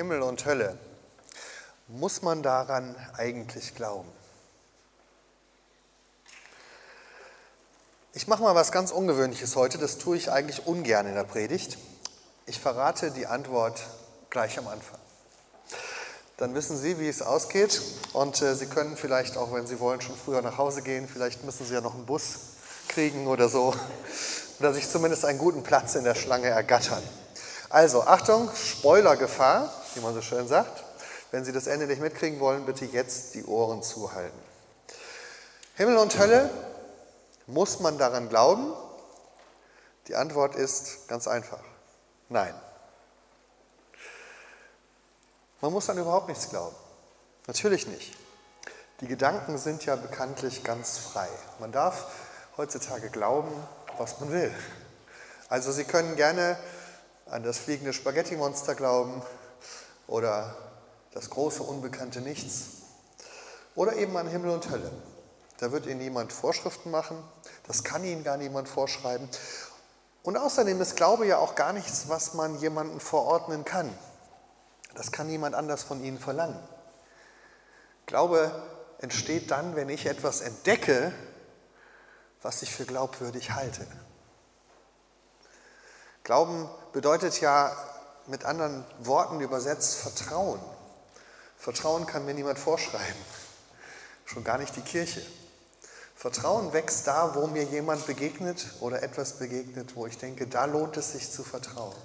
Himmel und Hölle. Muss man daran eigentlich glauben? Ich mache mal was ganz Ungewöhnliches heute, das tue ich eigentlich ungern in der Predigt. Ich verrate die Antwort gleich am Anfang. Dann wissen Sie, wie es ausgeht und äh, Sie können vielleicht auch, wenn Sie wollen, schon früher nach Hause gehen. Vielleicht müssen Sie ja noch einen Bus kriegen oder so oder sich zumindest einen guten Platz in der Schlange ergattern. Also Achtung, Spoilergefahr, wie man so schön sagt. Wenn Sie das Ende nicht mitkriegen wollen, bitte jetzt die Ohren zuhalten. Himmel und Hölle, muss man daran glauben? Die Antwort ist ganz einfach. Nein. Man muss an überhaupt nichts glauben. Natürlich nicht. Die Gedanken sind ja bekanntlich ganz frei. Man darf heutzutage glauben, was man will. Also Sie können gerne an das fliegende Spaghetti-Monster glauben oder das große unbekannte Nichts oder eben an Himmel und Hölle. Da wird Ihnen niemand Vorschriften machen, das kann Ihnen gar niemand vorschreiben. Und außerdem ist Glaube ja auch gar nichts, was man jemandem verordnen kann. Das kann niemand anders von Ihnen verlangen. Glaube entsteht dann, wenn ich etwas entdecke, was ich für glaubwürdig halte. Glauben bedeutet ja mit anderen Worten übersetzt Vertrauen. Vertrauen kann mir niemand vorschreiben, schon gar nicht die Kirche. Vertrauen wächst da, wo mir jemand begegnet oder etwas begegnet, wo ich denke, da lohnt es sich zu vertrauen.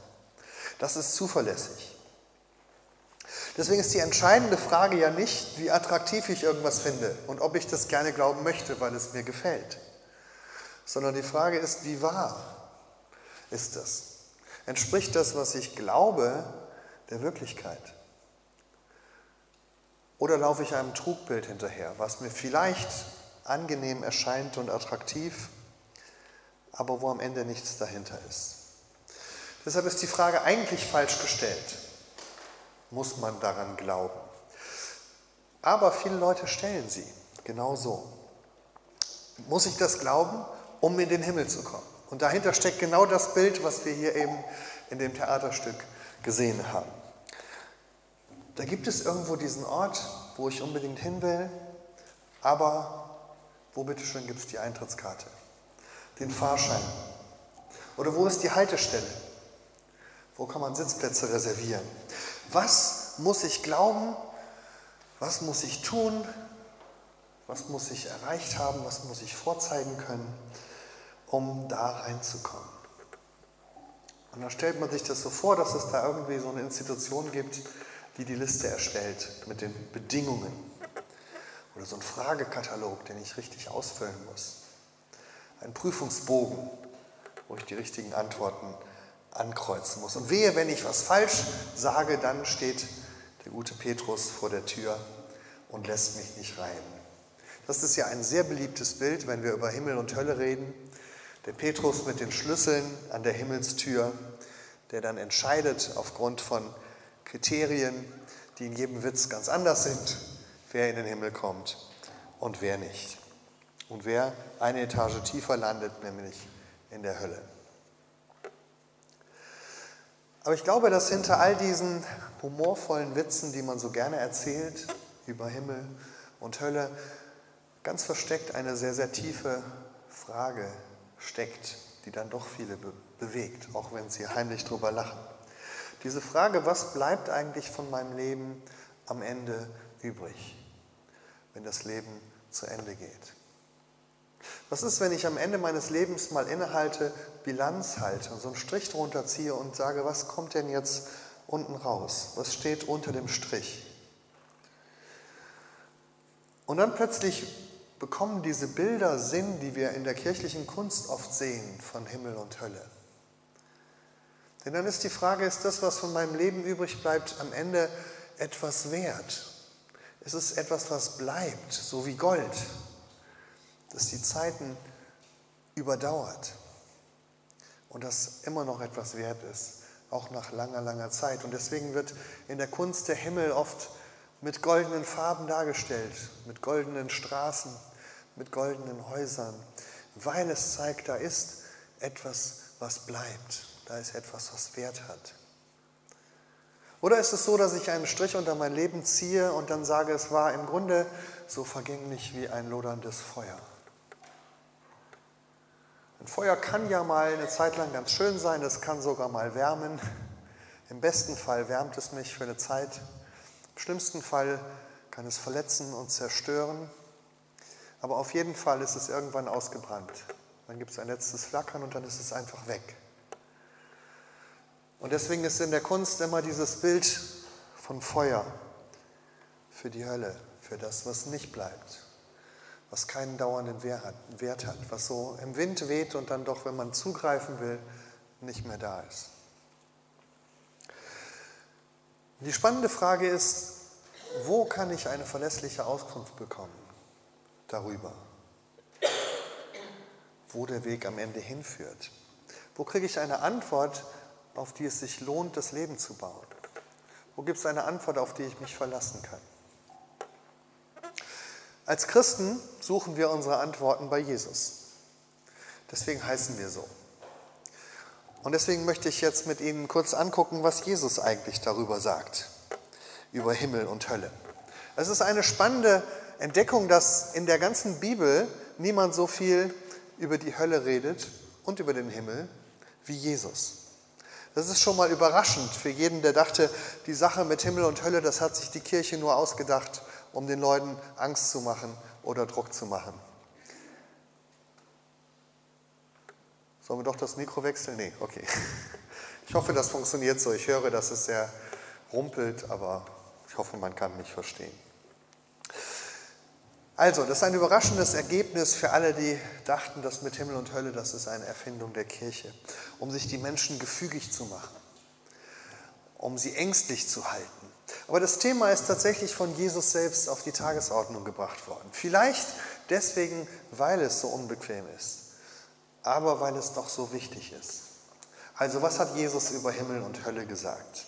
Das ist zuverlässig. Deswegen ist die entscheidende Frage ja nicht, wie attraktiv ich irgendwas finde und ob ich das gerne glauben möchte, weil es mir gefällt, sondern die Frage ist, wie wahr ist das? Entspricht das, was ich glaube, der Wirklichkeit? Oder laufe ich einem Trugbild hinterher, was mir vielleicht angenehm erscheint und attraktiv, aber wo am Ende nichts dahinter ist? Deshalb ist die Frage eigentlich falsch gestellt. Muss man daran glauben? Aber viele Leute stellen sie genau so. Muss ich das glauben, um in den Himmel zu kommen? Und dahinter steckt genau das Bild, was wir hier eben in dem Theaterstück gesehen haben. Da gibt es irgendwo diesen Ort, wo ich unbedingt hin will, aber wo bitteschön gibt es die Eintrittskarte, den Fahrschein? Oder wo ist die Haltestelle? Wo kann man Sitzplätze reservieren? Was muss ich glauben? Was muss ich tun? Was muss ich erreicht haben? Was muss ich vorzeigen können? Um da reinzukommen. Und dann stellt man sich das so vor, dass es da irgendwie so eine Institution gibt, die die Liste erstellt mit den Bedingungen. Oder so ein Fragekatalog, den ich richtig ausfüllen muss. Ein Prüfungsbogen, wo ich die richtigen Antworten ankreuzen muss. Und wehe, wenn ich was falsch sage, dann steht der gute Petrus vor der Tür und lässt mich nicht rein. Das ist ja ein sehr beliebtes Bild, wenn wir über Himmel und Hölle reden. Der Petrus mit den Schlüsseln an der Himmelstür, der dann entscheidet aufgrund von Kriterien, die in jedem Witz ganz anders sind, wer in den Himmel kommt und wer nicht. Und wer eine Etage tiefer landet, nämlich in der Hölle. Aber ich glaube, dass hinter all diesen humorvollen Witzen, die man so gerne erzählt über Himmel und Hölle, ganz versteckt eine sehr, sehr tiefe Frage steckt, die dann doch viele be bewegt, auch wenn sie heimlich drüber lachen. Diese Frage, was bleibt eigentlich von meinem Leben am Ende übrig, wenn das Leben zu Ende geht? Was ist, wenn ich am Ende meines Lebens mal innehalte, Bilanz halte und so einen Strich drunter ziehe und sage, was kommt denn jetzt unten raus? Was steht unter dem Strich? Und dann plötzlich bekommen diese Bilder Sinn, die wir in der kirchlichen Kunst oft sehen von Himmel und Hölle. Denn dann ist die Frage, ist das, was von meinem Leben übrig bleibt, am Ende etwas wert? Ist es etwas, was bleibt, so wie Gold, das die Zeiten überdauert und das immer noch etwas wert ist, auch nach langer, langer Zeit. Und deswegen wird in der Kunst der Himmel oft mit goldenen Farben dargestellt, mit goldenen Straßen, mit goldenen Häusern, weil es zeigt, da ist etwas, was bleibt, da ist etwas, was Wert hat. Oder ist es so, dass ich einen Strich unter mein Leben ziehe und dann sage, es war im Grunde so vergänglich wie ein loderndes Feuer? Ein Feuer kann ja mal eine Zeit lang ganz schön sein, es kann sogar mal wärmen. Im besten Fall wärmt es mich für eine Zeit. Im schlimmsten Fall kann es verletzen und zerstören. Aber auf jeden Fall ist es irgendwann ausgebrannt. Dann gibt es ein letztes Flackern und dann ist es einfach weg. Und deswegen ist in der Kunst immer dieses Bild von Feuer für die Hölle, für das, was nicht bleibt, was keinen dauernden Wert hat, was so im Wind weht und dann doch, wenn man zugreifen will, nicht mehr da ist. Die spannende Frage ist, wo kann ich eine verlässliche Auskunft bekommen darüber, wo der Weg am Ende hinführt? Wo kriege ich eine Antwort, auf die es sich lohnt, das Leben zu bauen? Wo gibt es eine Antwort, auf die ich mich verlassen kann? Als Christen suchen wir unsere Antworten bei Jesus. Deswegen heißen wir so. Und deswegen möchte ich jetzt mit Ihnen kurz angucken, was Jesus eigentlich darüber sagt, über Himmel und Hölle. Es ist eine spannende Entdeckung, dass in der ganzen Bibel niemand so viel über die Hölle redet und über den Himmel wie Jesus. Das ist schon mal überraschend für jeden, der dachte, die Sache mit Himmel und Hölle, das hat sich die Kirche nur ausgedacht, um den Leuten Angst zu machen oder Druck zu machen. Sollen wir doch das Mikro wechseln? Nee, okay. Ich hoffe, das funktioniert so. Ich höre, dass es sehr rumpelt, aber ich hoffe, man kann mich verstehen. Also, das ist ein überraschendes Ergebnis für alle, die dachten, dass mit Himmel und Hölle, das ist eine Erfindung der Kirche, um sich die Menschen gefügig zu machen, um sie ängstlich zu halten. Aber das Thema ist tatsächlich von Jesus selbst auf die Tagesordnung gebracht worden. Vielleicht deswegen, weil es so unbequem ist, aber weil es doch so wichtig ist. Also, was hat Jesus über Himmel und Hölle gesagt?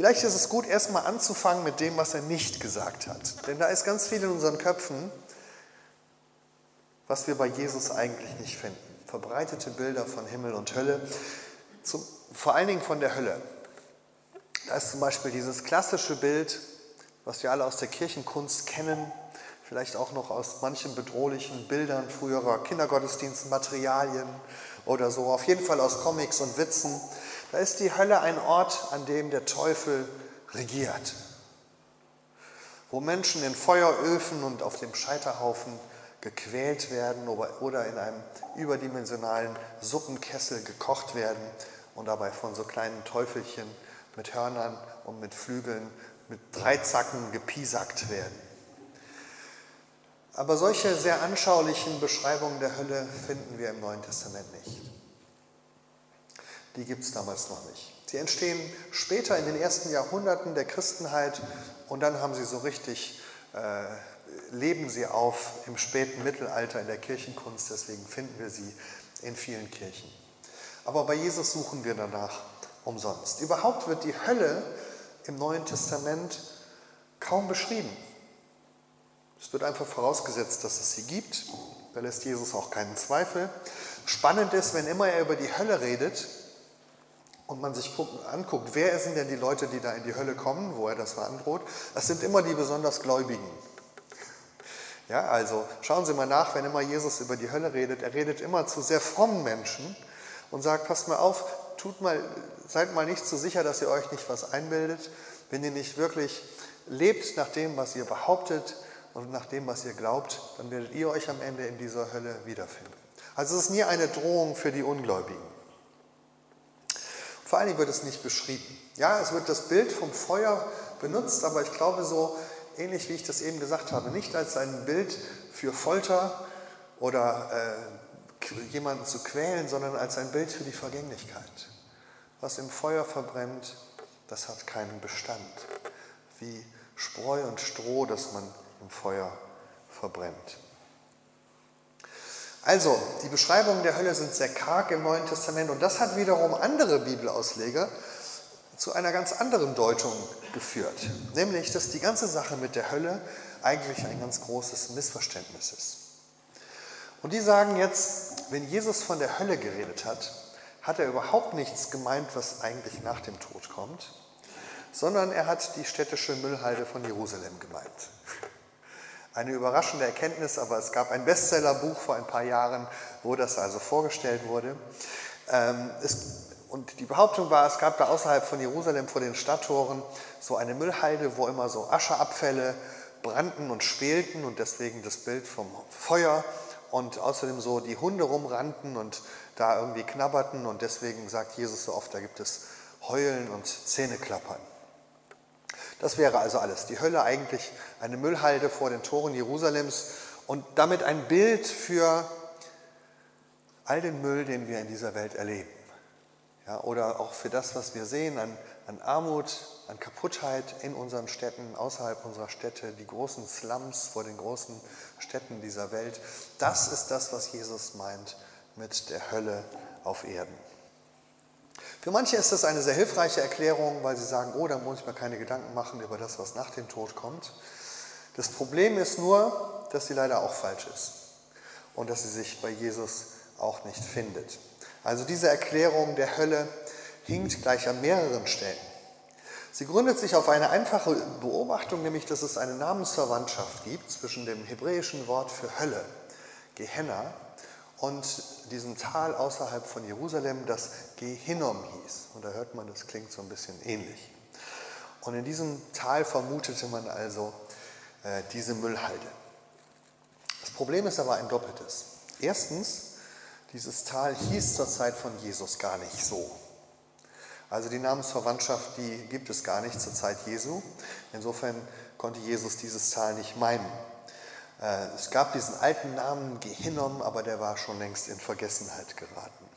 Vielleicht ist es gut, erstmal anzufangen mit dem, was er nicht gesagt hat. Denn da ist ganz viel in unseren Köpfen, was wir bei Jesus eigentlich nicht finden. Verbreitete Bilder von Himmel und Hölle, zum, vor allen Dingen von der Hölle. Da ist zum Beispiel dieses klassische Bild, was wir alle aus der Kirchenkunst kennen, vielleicht auch noch aus manchen bedrohlichen Bildern früherer Kindergottesdiensten, Materialien oder so, auf jeden Fall aus Comics und Witzen. Da ist die Hölle ein Ort, an dem der Teufel regiert, wo Menschen in Feueröfen und auf dem Scheiterhaufen gequält werden oder in einem überdimensionalen Suppenkessel gekocht werden und dabei von so kleinen Teufelchen mit Hörnern und mit Flügeln, mit Dreizacken gepiesackt werden. Aber solche sehr anschaulichen Beschreibungen der Hölle finden wir im Neuen Testament nicht die gibt es damals noch nicht. Sie entstehen später in den ersten Jahrhunderten der Christenheit und dann haben sie so richtig, äh, leben sie auf im späten Mittelalter in der Kirchenkunst, deswegen finden wir sie in vielen Kirchen. Aber bei Jesus suchen wir danach umsonst. Überhaupt wird die Hölle im Neuen Testament kaum beschrieben. Es wird einfach vorausgesetzt, dass es sie gibt. Da lässt Jesus auch keinen Zweifel. Spannend ist, wenn immer er über die Hölle redet, und man sich anguckt, wer sind denn die Leute, die da in die Hölle kommen, wo er das androht, das sind immer die besonders Gläubigen. Ja, also schauen Sie mal nach, wenn immer Jesus über die Hölle redet, er redet immer zu sehr frommen Menschen und sagt, passt mal auf, tut mal, seid mal nicht so sicher, dass ihr euch nicht was einbildet, wenn ihr nicht wirklich lebt nach dem, was ihr behauptet und nach dem, was ihr glaubt, dann werdet ihr euch am Ende in dieser Hölle wiederfinden. Also es ist nie eine Drohung für die Ungläubigen. Vor allen Dingen wird es nicht beschrieben. Ja, es wird das Bild vom Feuer benutzt, aber ich glaube so ähnlich wie ich das eben gesagt habe, nicht als ein Bild für Folter oder äh, jemanden zu quälen, sondern als ein Bild für die Vergänglichkeit. Was im Feuer verbrennt, das hat keinen Bestand. Wie Spreu und Stroh, das man im Feuer verbrennt. Also, die Beschreibungen der Hölle sind sehr karg im Neuen Testament und das hat wiederum andere Bibelausleger zu einer ganz anderen Deutung geführt. Nämlich, dass die ganze Sache mit der Hölle eigentlich ein ganz großes Missverständnis ist. Und die sagen jetzt, wenn Jesus von der Hölle geredet hat, hat er überhaupt nichts gemeint, was eigentlich nach dem Tod kommt, sondern er hat die städtische Müllhalde von Jerusalem gemeint. Eine überraschende Erkenntnis, aber es gab ein Bestsellerbuch vor ein paar Jahren, wo das also vorgestellt wurde. Ähm, und die Behauptung war, es gab da außerhalb von Jerusalem vor den Stadttoren so eine Müllhalde, wo immer so Ascheabfälle brannten und schwelten und deswegen das Bild vom Feuer und außerdem so die Hunde rumrannten und da irgendwie knabberten und deswegen sagt Jesus so oft, da gibt es Heulen und Zähneklappern. Das wäre also alles. Die Hölle eigentlich eine Müllhalde vor den Toren Jerusalems und damit ein Bild für all den Müll, den wir in dieser Welt erleben. Ja, oder auch für das, was wir sehen an, an Armut, an Kaputtheit in unseren Städten, außerhalb unserer Städte, die großen Slums vor den großen Städten dieser Welt. Das ist das, was Jesus meint mit der Hölle auf Erden. Für manche ist das eine sehr hilfreiche Erklärung, weil sie sagen, oh, da muss ich mir keine Gedanken machen über das, was nach dem Tod kommt. Das Problem ist nur, dass sie leider auch falsch ist und dass sie sich bei Jesus auch nicht findet. Also diese Erklärung der Hölle hinkt gleich an mehreren Stellen. Sie gründet sich auf eine einfache Beobachtung, nämlich dass es eine Namensverwandtschaft gibt zwischen dem hebräischen Wort für Hölle, Gehenna, und diesem Tal außerhalb von Jerusalem, das Gehinnom hieß. Und da hört man, das klingt so ein bisschen ähnlich. Und in diesem Tal vermutete man also äh, diese Müllhalde. Das Problem ist aber ein doppeltes. Erstens, dieses Tal hieß zur Zeit von Jesus gar nicht so. Also die Namensverwandtschaft, die gibt es gar nicht zur Zeit Jesu. Insofern konnte Jesus dieses Tal nicht meinen. Äh, es gab diesen alten Namen Gehinnom, aber der war schon längst in Vergessenheit geraten.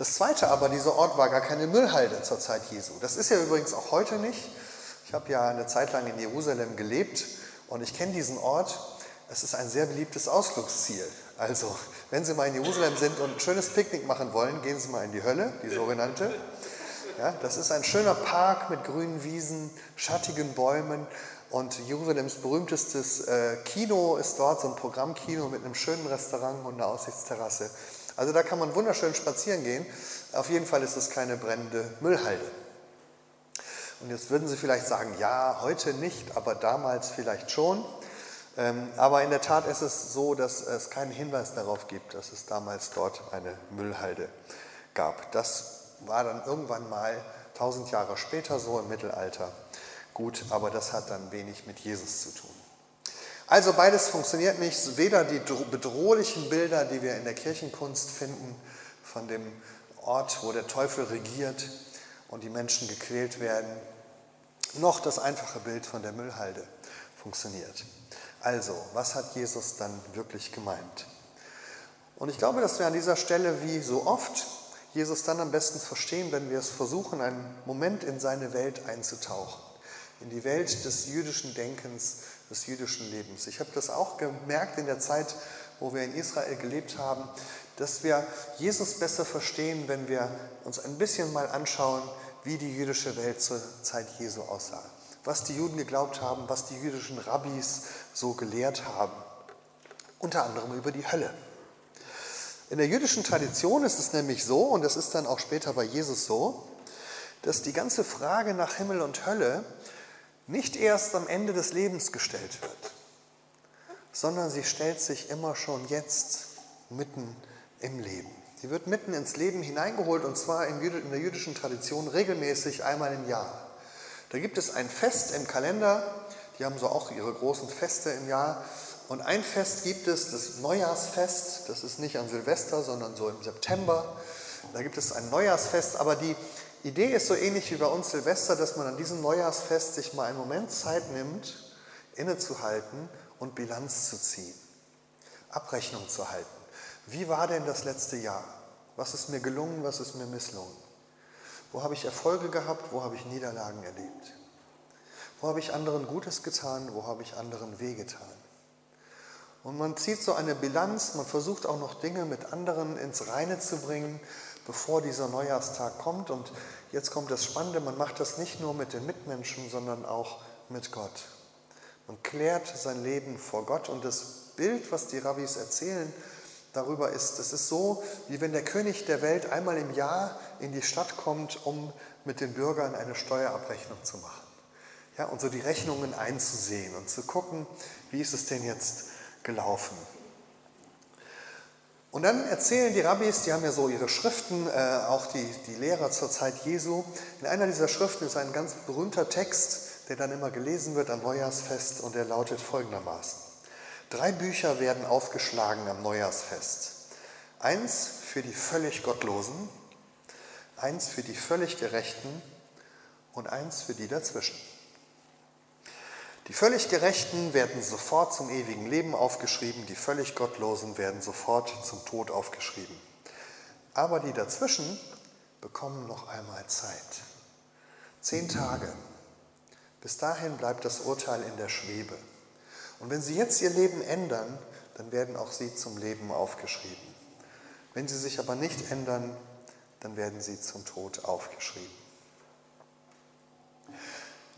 Das zweite aber, dieser Ort war gar keine Müllhalde zur Zeit Jesu. Das ist ja übrigens auch heute nicht. Ich habe ja eine Zeit lang in Jerusalem gelebt und ich kenne diesen Ort. Es ist ein sehr beliebtes Ausflugsziel. Also, wenn Sie mal in Jerusalem sind und ein schönes Picknick machen wollen, gehen Sie mal in die Hölle, die sogenannte. Ja, das ist ein schöner Park mit grünen Wiesen, schattigen Bäumen und Jerusalems berühmtestes äh, Kino ist dort, so ein Programmkino mit einem schönen Restaurant und einer Aussichtsterrasse. Also da kann man wunderschön spazieren gehen. Auf jeden Fall ist es keine brennende Müllhalde. Und jetzt würden Sie vielleicht sagen, ja, heute nicht, aber damals vielleicht schon. Ähm, aber in der Tat ist es so, dass es keinen Hinweis darauf gibt, dass es damals dort eine Müllhalde gab. Das war dann irgendwann mal 1000 Jahre später so im Mittelalter gut, aber das hat dann wenig mit Jesus zu tun. Also beides funktioniert nicht, weder die bedrohlichen Bilder, die wir in der Kirchenkunst finden, von dem Ort, wo der Teufel regiert und die Menschen gequält werden, noch das einfache Bild von der Müllhalde funktioniert. Also, was hat Jesus dann wirklich gemeint? Und ich glaube, dass wir an dieser Stelle wie so oft Jesus dann am besten verstehen, wenn wir es versuchen, einen Moment in seine Welt einzutauchen, in die Welt des jüdischen Denkens, des jüdischen Lebens. Ich habe das auch gemerkt in der Zeit, wo wir in Israel gelebt haben, dass wir Jesus besser verstehen, wenn wir uns ein bisschen mal anschauen, wie die jüdische Welt zur Zeit Jesu aussah. Was die Juden geglaubt haben, was die jüdischen Rabbis so gelehrt haben. Unter anderem über die Hölle. In der jüdischen Tradition ist es nämlich so, und das ist dann auch später bei Jesus so, dass die ganze Frage nach Himmel und Hölle nicht erst am Ende des Lebens gestellt wird, sondern sie stellt sich immer schon jetzt mitten im Leben. Sie wird mitten ins Leben hineingeholt und zwar in der jüdischen Tradition regelmäßig einmal im Jahr. Da gibt es ein Fest im Kalender, die haben so auch ihre großen Feste im Jahr und ein Fest gibt es, das Neujahrsfest, das ist nicht an Silvester, sondern so im September. Da gibt es ein Neujahrsfest, aber die Idee ist so ähnlich wie bei uns Silvester, dass man an diesem Neujahrsfest sich mal einen Moment Zeit nimmt, innezuhalten und Bilanz zu ziehen, Abrechnung zu halten. Wie war denn das letzte Jahr? Was ist mir gelungen, was ist mir misslungen? Wo habe ich Erfolge gehabt, wo habe ich Niederlagen erlebt? Wo habe ich anderen Gutes getan, wo habe ich anderen wehgetan? Und man zieht so eine Bilanz, man versucht auch noch Dinge mit anderen ins Reine zu bringen, bevor dieser Neujahrstag kommt. Und jetzt kommt das Spannende, man macht das nicht nur mit den Mitmenschen, sondern auch mit Gott. Man klärt sein Leben vor Gott und das Bild, was die Rabbis erzählen, darüber ist, es ist so, wie wenn der König der Welt einmal im Jahr in die Stadt kommt, um mit den Bürgern eine Steuerabrechnung zu machen. Ja, und so die Rechnungen einzusehen und zu gucken, wie ist es denn jetzt gelaufen. Und dann erzählen die Rabbis, die haben ja so ihre Schriften, äh, auch die, die Lehrer zur Zeit Jesu. In einer dieser Schriften ist ein ganz berühmter Text, der dann immer gelesen wird am Neujahrsfest und der lautet folgendermaßen. Drei Bücher werden aufgeschlagen am Neujahrsfest. Eins für die völlig Gottlosen, eins für die völlig Gerechten und eins für die dazwischen. Die völlig Gerechten werden sofort zum ewigen Leben aufgeschrieben, die völlig Gottlosen werden sofort zum Tod aufgeschrieben. Aber die dazwischen bekommen noch einmal Zeit. Zehn Tage. Bis dahin bleibt das Urteil in der Schwebe. Und wenn Sie jetzt Ihr Leben ändern, dann werden auch Sie zum Leben aufgeschrieben. Wenn Sie sich aber nicht ändern, dann werden Sie zum Tod aufgeschrieben.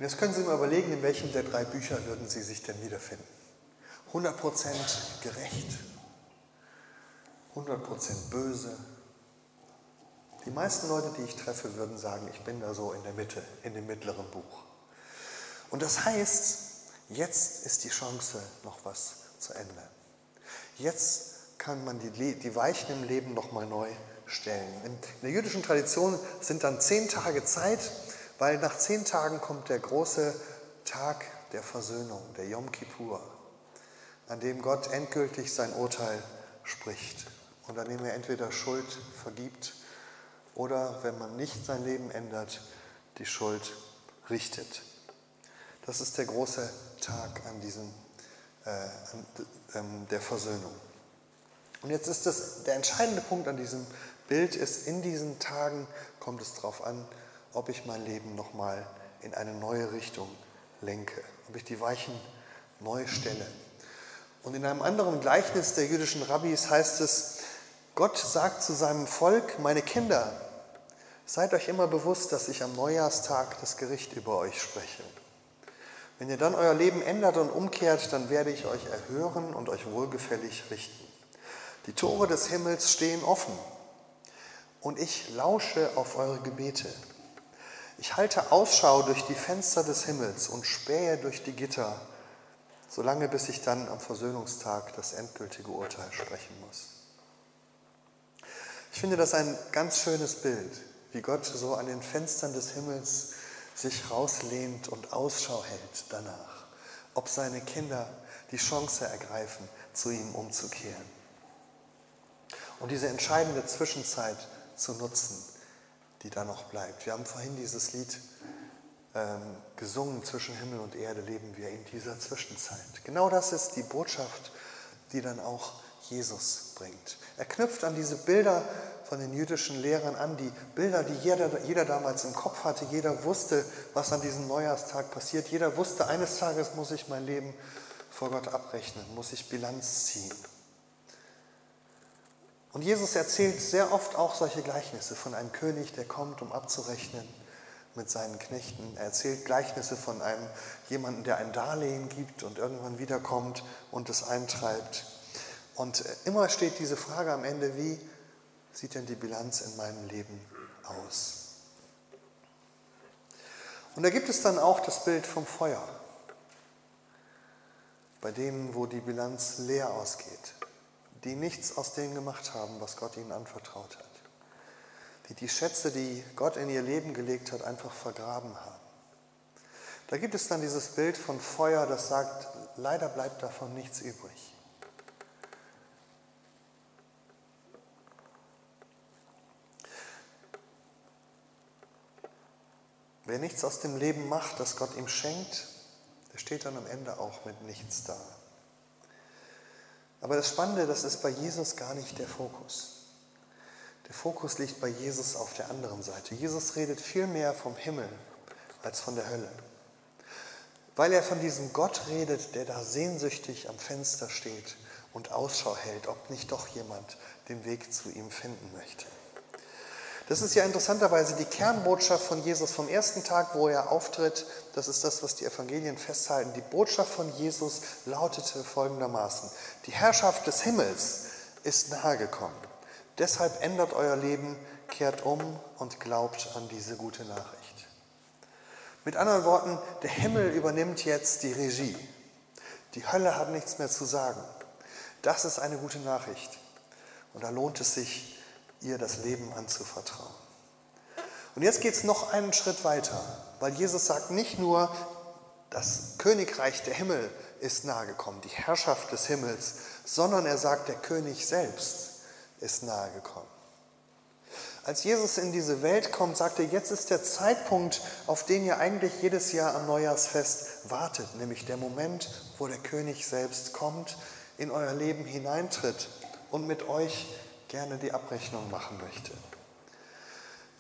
Und jetzt können Sie mal überlegen, in welchem der drei Bücher würden Sie sich denn wiederfinden? 100% gerecht, 100% böse. Die meisten Leute, die ich treffe, würden sagen, ich bin da so in der Mitte, in dem mittleren Buch. Und das heißt, jetzt ist die Chance, noch was zu ändern. Jetzt kann man die, die Weichen im Leben nochmal neu stellen. In der jüdischen Tradition sind dann zehn Tage Zeit, weil nach zehn Tagen kommt der große Tag der Versöhnung, der Yom Kippur, an dem Gott endgültig sein Urteil spricht und an dem er entweder Schuld vergibt oder, wenn man nicht sein Leben ändert, die Schuld richtet. Das ist der große Tag an diesem, äh, an, ähm, der Versöhnung. Und jetzt ist das, der entscheidende Punkt an diesem Bild ist, in diesen Tagen kommt es darauf an, ob ich mein Leben nochmal in eine neue Richtung lenke, ob ich die Weichen neu stelle. Und in einem anderen Gleichnis der jüdischen Rabbis heißt es, Gott sagt zu seinem Volk, meine Kinder, seid euch immer bewusst, dass ich am Neujahrstag das Gericht über euch spreche. Wenn ihr dann euer Leben ändert und umkehrt, dann werde ich euch erhören und euch wohlgefällig richten. Die Tore des Himmels stehen offen und ich lausche auf eure Gebete. Ich halte Ausschau durch die Fenster des Himmels und spähe durch die Gitter, solange bis ich dann am Versöhnungstag das endgültige Urteil sprechen muss. Ich finde das ein ganz schönes Bild, wie Gott so an den Fenstern des Himmels sich rauslehnt und Ausschau hält danach, ob seine Kinder die Chance ergreifen, zu ihm umzukehren. Und diese entscheidende Zwischenzeit zu nutzen, die da noch bleibt. Wir haben vorhin dieses Lied ähm, gesungen, zwischen Himmel und Erde leben wir in dieser Zwischenzeit. Genau das ist die Botschaft, die dann auch Jesus bringt. Er knüpft an diese Bilder von den jüdischen Lehrern an, die Bilder, die jeder, jeder damals im Kopf hatte. Jeder wusste, was an diesem Neujahrstag passiert. Jeder wusste, eines Tages muss ich mein Leben vor Gott abrechnen, muss ich Bilanz ziehen. Und Jesus erzählt sehr oft auch solche Gleichnisse von einem König, der kommt, um abzurechnen mit seinen Knechten. Er erzählt Gleichnisse von einem jemanden, der ein Darlehen gibt und irgendwann wiederkommt und es eintreibt. Und immer steht diese Frage am Ende, wie sieht denn die Bilanz in meinem Leben aus? Und da gibt es dann auch das Bild vom Feuer, bei denen, wo die Bilanz leer ausgeht die nichts aus dem gemacht haben, was Gott ihnen anvertraut hat. Die die Schätze, die Gott in ihr Leben gelegt hat, einfach vergraben haben. Da gibt es dann dieses Bild von Feuer, das sagt, leider bleibt davon nichts übrig. Wer nichts aus dem Leben macht, das Gott ihm schenkt, der steht dann am Ende auch mit nichts da. Aber das Spannende, das ist bei Jesus gar nicht der Fokus. Der Fokus liegt bei Jesus auf der anderen Seite. Jesus redet viel mehr vom Himmel als von der Hölle. Weil er von diesem Gott redet, der da sehnsüchtig am Fenster steht und Ausschau hält, ob nicht doch jemand den Weg zu ihm finden möchte. Das ist ja interessanterweise die Kernbotschaft von Jesus vom ersten Tag, wo er auftritt. Das ist das, was die Evangelien festhalten. Die Botschaft von Jesus lautete folgendermaßen. Die Herrschaft des Himmels ist nahegekommen. Deshalb ändert euer Leben, kehrt um und glaubt an diese gute Nachricht. Mit anderen Worten, der Himmel übernimmt jetzt die Regie. Die Hölle hat nichts mehr zu sagen. Das ist eine gute Nachricht. Und da lohnt es sich, ihr das Leben anzuvertrauen. Und jetzt geht es noch einen Schritt weiter, weil Jesus sagt nicht nur, das Königreich der Himmel ist nahegekommen, die Herrschaft des Himmels, sondern er sagt, der König selbst ist nahegekommen. Als Jesus in diese Welt kommt, sagt er, jetzt ist der Zeitpunkt, auf den ihr eigentlich jedes Jahr am Neujahrsfest wartet, nämlich der Moment, wo der König selbst kommt, in euer Leben hineintritt und mit euch gerne die Abrechnung machen möchte.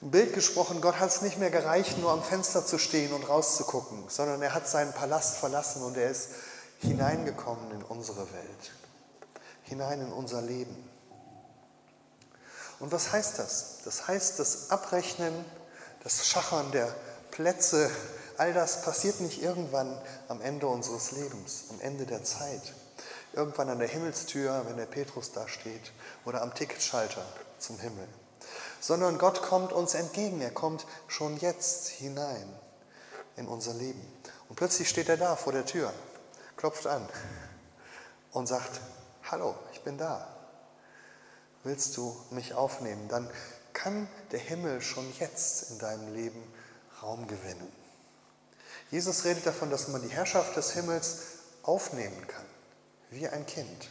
Im Bild gesprochen, Gott hat es nicht mehr gereicht, nur am Fenster zu stehen und rauszugucken, sondern er hat seinen Palast verlassen und er ist hineingekommen in unsere Welt, hinein in unser Leben. Und was heißt das? Das heißt, das Abrechnen, das Schachern der Plätze, all das passiert nicht irgendwann am Ende unseres Lebens, am Ende der Zeit. Irgendwann an der Himmelstür, wenn der Petrus da steht, oder am Ticketschalter zum Himmel. Sondern Gott kommt uns entgegen, er kommt schon jetzt hinein in unser Leben. Und plötzlich steht er da vor der Tür, klopft an und sagt, hallo, ich bin da willst du mich aufnehmen, dann kann der Himmel schon jetzt in deinem Leben Raum gewinnen. Jesus redet davon, dass man die Herrschaft des Himmels aufnehmen kann, wie ein Kind.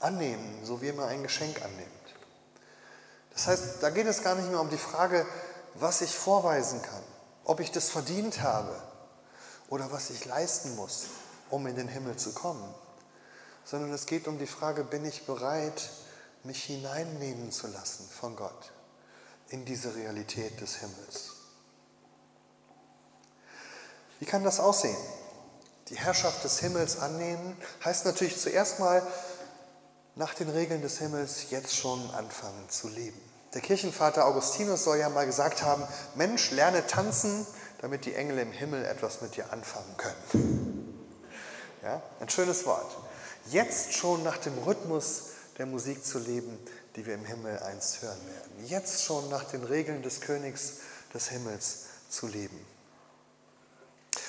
Annehmen, so wie man ein Geschenk annimmt. Das heißt, da geht es gar nicht mehr um die Frage, was ich vorweisen kann, ob ich das verdient habe oder was ich leisten muss, um in den Himmel zu kommen, sondern es geht um die Frage, bin ich bereit, mich hineinnehmen zu lassen von Gott in diese Realität des Himmels. Wie kann das aussehen? Die Herrschaft des Himmels annehmen heißt natürlich zuerst mal nach den Regeln des Himmels jetzt schon anfangen zu leben. Der Kirchenvater Augustinus soll ja mal gesagt haben, Mensch, lerne tanzen, damit die Engel im Himmel etwas mit dir anfangen können. Ja, ein schönes Wort. Jetzt schon nach dem Rhythmus der Musik zu leben, die wir im Himmel einst hören werden. Jetzt schon nach den Regeln des Königs des Himmels zu leben.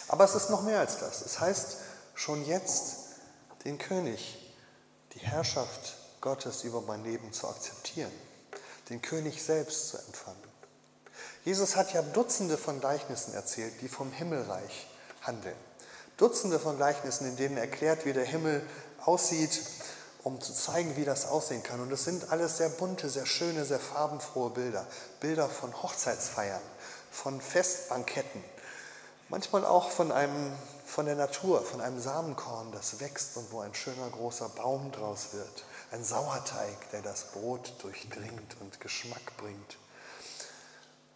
Aber es ist noch mehr als das. Es heißt schon jetzt den König, die Herrschaft Gottes über mein Leben zu akzeptieren, den König selbst zu empfangen. Jesus hat ja Dutzende von Gleichnissen erzählt, die vom Himmelreich handeln. Dutzende von Gleichnissen, in denen er erklärt, wie der Himmel aussieht, um zu zeigen, wie das aussehen kann. Und es sind alles sehr bunte, sehr schöne, sehr farbenfrohe Bilder. Bilder von Hochzeitsfeiern, von Festbanketten, manchmal auch von, einem, von der Natur, von einem Samenkorn, das wächst und wo ein schöner großer Baum draus wird. Ein Sauerteig, der das Brot durchdringt und Geschmack bringt.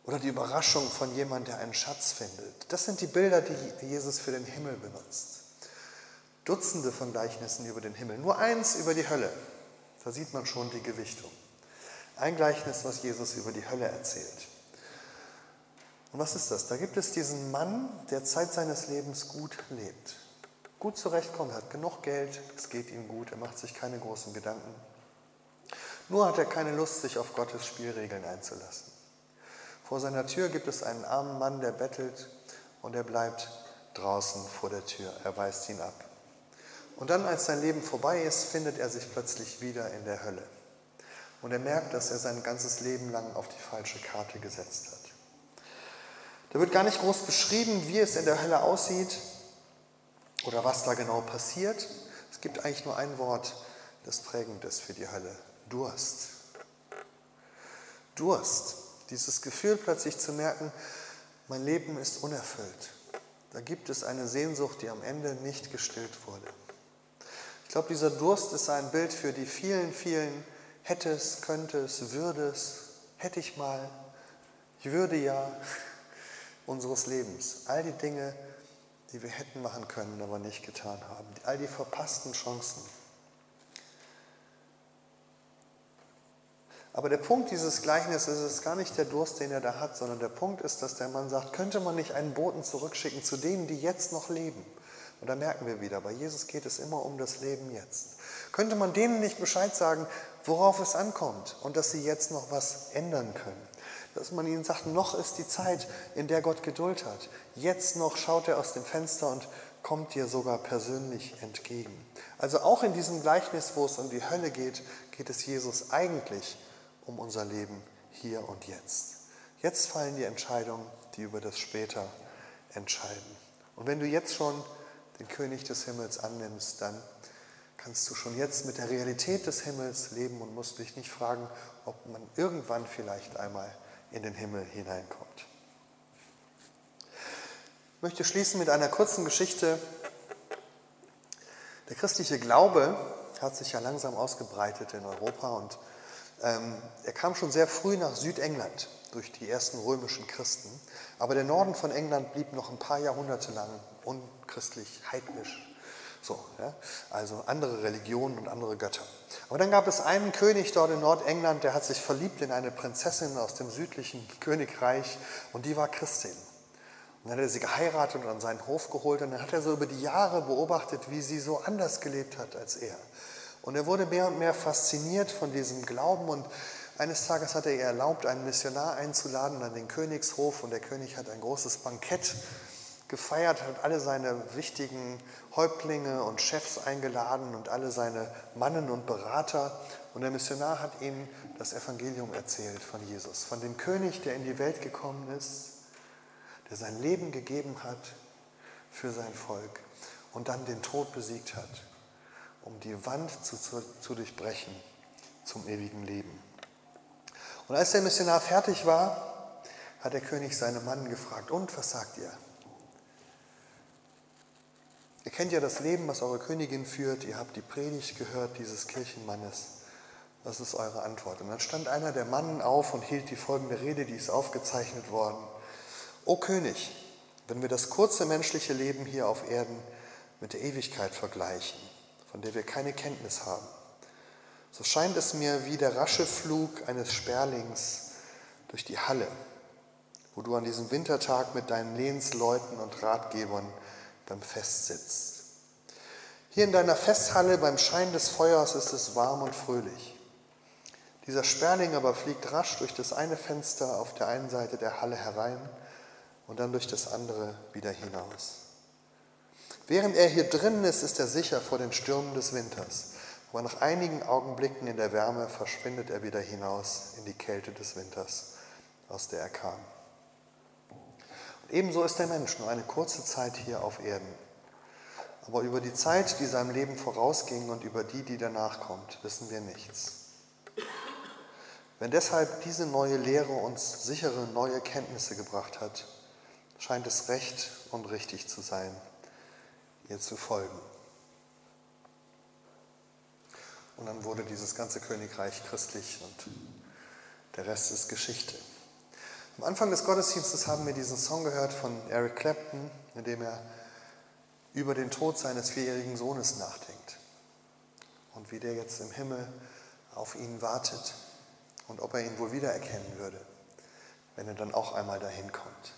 Oder die Überraschung von jemandem, der einen Schatz findet. Das sind die Bilder, die Jesus für den Himmel benutzt. Dutzende von Gleichnissen über den Himmel, nur eins über die Hölle. Da sieht man schon die Gewichtung. Ein Gleichnis, was Jesus über die Hölle erzählt. Und was ist das? Da gibt es diesen Mann, der Zeit seines Lebens gut lebt. Gut zurechtkommt, hat genug Geld, es geht ihm gut, er macht sich keine großen Gedanken. Nur hat er keine Lust, sich auf Gottes Spielregeln einzulassen. Vor seiner Tür gibt es einen armen Mann, der bettelt und er bleibt draußen vor der Tür. Er weist ihn ab. Und dann, als sein Leben vorbei ist, findet er sich plötzlich wieder in der Hölle. Und er merkt, dass er sein ganzes Leben lang auf die falsche Karte gesetzt hat. Da wird gar nicht groß beschrieben, wie es in der Hölle aussieht oder was da genau passiert. Es gibt eigentlich nur ein Wort, das prägend ist für die Hölle. Durst. Durst. Dieses Gefühl plötzlich zu merken, mein Leben ist unerfüllt. Da gibt es eine Sehnsucht, die am Ende nicht gestillt wurde. Ich glaube, dieser Durst ist ein Bild für die vielen, vielen hättes, könntest, würdes, hätte ich mal, ich würde ja unseres Lebens. All die Dinge, die wir hätten machen können, aber nicht getan haben. All die verpassten Chancen. Aber der Punkt dieses Gleichnisses ist gar nicht der Durst, den er da hat, sondern der Punkt ist, dass der Mann sagt, könnte man nicht einen Boten zurückschicken zu denen, die jetzt noch leben? Und da merken wir wieder, bei Jesus geht es immer um das Leben jetzt. Könnte man denen nicht Bescheid sagen, worauf es ankommt und dass sie jetzt noch was ändern können? Dass man ihnen sagt, noch ist die Zeit, in der Gott Geduld hat. Jetzt noch schaut er aus dem Fenster und kommt dir sogar persönlich entgegen. Also auch in diesem Gleichnis, wo es um die Hölle geht, geht es Jesus eigentlich um unser Leben hier und jetzt. Jetzt fallen die Entscheidungen, die über das später entscheiden. Und wenn du jetzt schon den König des Himmels annimmst, dann kannst du schon jetzt mit der Realität des Himmels leben und musst dich nicht fragen, ob man irgendwann vielleicht einmal in den Himmel hineinkommt. Ich möchte schließen mit einer kurzen Geschichte. Der christliche Glaube hat sich ja langsam ausgebreitet in Europa und ähm, er kam schon sehr früh nach Südengland durch die ersten römischen Christen. Aber der Norden von England blieb noch ein paar Jahrhunderte lang unchristlich, heidnisch. So, ja? Also andere Religionen und andere Götter. Aber dann gab es einen König dort in Nordengland, der hat sich verliebt in eine Prinzessin aus dem südlichen Königreich und die war Christin. Und dann hat er sie geheiratet und an seinen Hof geholt und dann hat er so über die Jahre beobachtet, wie sie so anders gelebt hat als er. Und er wurde mehr und mehr fasziniert von diesem Glauben und eines Tages hat er ihr erlaubt, einen Missionar einzuladen an den Königshof und der König hat ein großes Bankett gefeiert, hat alle seine wichtigen Häuptlinge und Chefs eingeladen und alle seine Mannen und Berater. Und der Missionar hat ihnen das Evangelium erzählt von Jesus, von dem König, der in die Welt gekommen ist, der sein Leben gegeben hat für sein Volk und dann den Tod besiegt hat, um die Wand zu, zu, zu durchbrechen zum ewigen Leben. Und als der Missionar fertig war, hat der König seine Mann gefragt, und was sagt ihr? Ihr kennt ja das Leben, was eure Königin führt, ihr habt die Predigt gehört dieses Kirchenmannes. Was ist eure Antwort? Und dann stand einer der Mannen auf und hielt die folgende Rede, die ist aufgezeichnet worden. O König, wenn wir das kurze menschliche Leben hier auf Erden mit der Ewigkeit vergleichen, von der wir keine Kenntnis haben, so scheint es mir wie der rasche Flug eines Sperlings durch die Halle, wo du an diesem Wintertag mit deinen Lehnsleuten und Ratgebern beim Fest sitzt. Hier in deiner Festhalle beim Schein des Feuers ist es warm und fröhlich. Dieser Sperling aber fliegt rasch durch das eine Fenster auf der einen Seite der Halle herein und dann durch das andere wieder hinaus. Während er hier drinnen ist, ist er sicher vor den Stürmen des Winters, aber nach einigen Augenblicken in der Wärme verschwindet er wieder hinaus in die Kälte des Winters, aus der er kam. Ebenso ist der Mensch nur eine kurze Zeit hier auf Erden. Aber über die Zeit, die seinem Leben vorausging und über die, die danach kommt, wissen wir nichts. Wenn deshalb diese neue Lehre uns sichere neue Kenntnisse gebracht hat, scheint es recht und richtig zu sein, ihr zu folgen. Und dann wurde dieses ganze Königreich christlich und der Rest ist Geschichte. Am Anfang des Gottesdienstes haben wir diesen Song gehört von Eric Clapton, in dem er über den Tod seines vierjährigen Sohnes nachdenkt und wie der jetzt im Himmel auf ihn wartet und ob er ihn wohl wiedererkennen würde, wenn er dann auch einmal dahin kommt.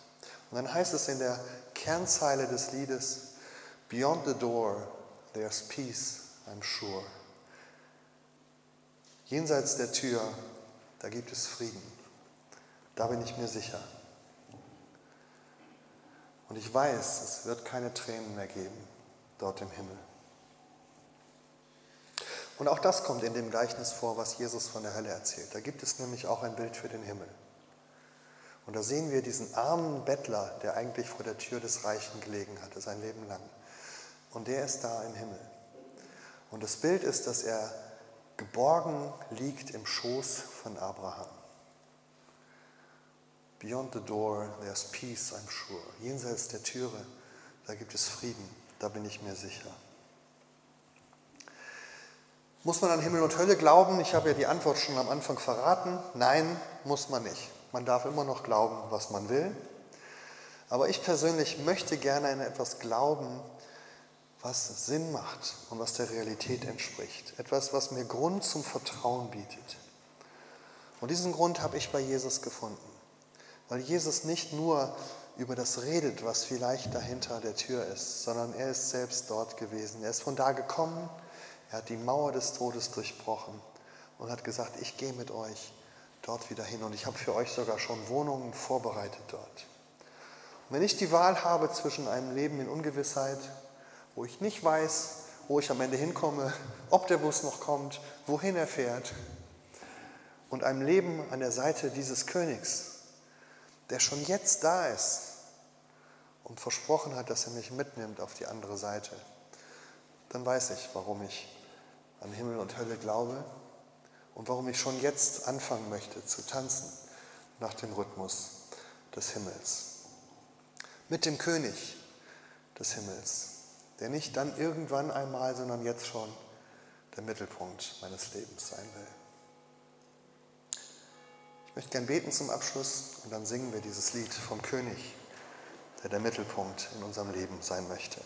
Und dann heißt es in der Kernzeile des Liedes, Beyond the door, there's peace, I'm sure. Jenseits der Tür, da gibt es Frieden. Da bin ich mir sicher. Und ich weiß, es wird keine Tränen mehr geben dort im Himmel. Und auch das kommt in dem Gleichnis vor, was Jesus von der Hölle erzählt. Da gibt es nämlich auch ein Bild für den Himmel. Und da sehen wir diesen armen Bettler, der eigentlich vor der Tür des Reichen gelegen hatte, sein Leben lang. Und der ist da im Himmel. Und das Bild ist, dass er geborgen liegt im Schoß von Abraham. Beyond the door, there's peace, I'm sure. Jenseits der Türe, da gibt es Frieden, da bin ich mir sicher. Muss man an Himmel und Hölle glauben? Ich habe ja die Antwort schon am Anfang verraten. Nein, muss man nicht. Man darf immer noch glauben, was man will. Aber ich persönlich möchte gerne an etwas glauben, was Sinn macht und was der Realität entspricht. Etwas, was mir Grund zum Vertrauen bietet. Und diesen Grund habe ich bei Jesus gefunden. Weil Jesus nicht nur über das redet, was vielleicht dahinter der Tür ist, sondern er ist selbst dort gewesen. Er ist von da gekommen, er hat die Mauer des Todes durchbrochen und hat gesagt, ich gehe mit euch dort wieder hin. Und ich habe für euch sogar schon Wohnungen vorbereitet dort. Und wenn ich die Wahl habe zwischen einem Leben in Ungewissheit, wo ich nicht weiß, wo ich am Ende hinkomme, ob der Bus noch kommt, wohin er fährt, und einem Leben an der Seite dieses Königs, der schon jetzt da ist und versprochen hat, dass er mich mitnimmt auf die andere Seite, dann weiß ich, warum ich an Himmel und Hölle glaube und warum ich schon jetzt anfangen möchte zu tanzen nach dem Rhythmus des Himmels. Mit dem König des Himmels, der nicht dann irgendwann einmal, sondern jetzt schon der Mittelpunkt meines Lebens sein will. Ich möchte gern beten zum Abschluss und dann singen wir dieses Lied vom König, der der Mittelpunkt in unserem Leben sein möchte.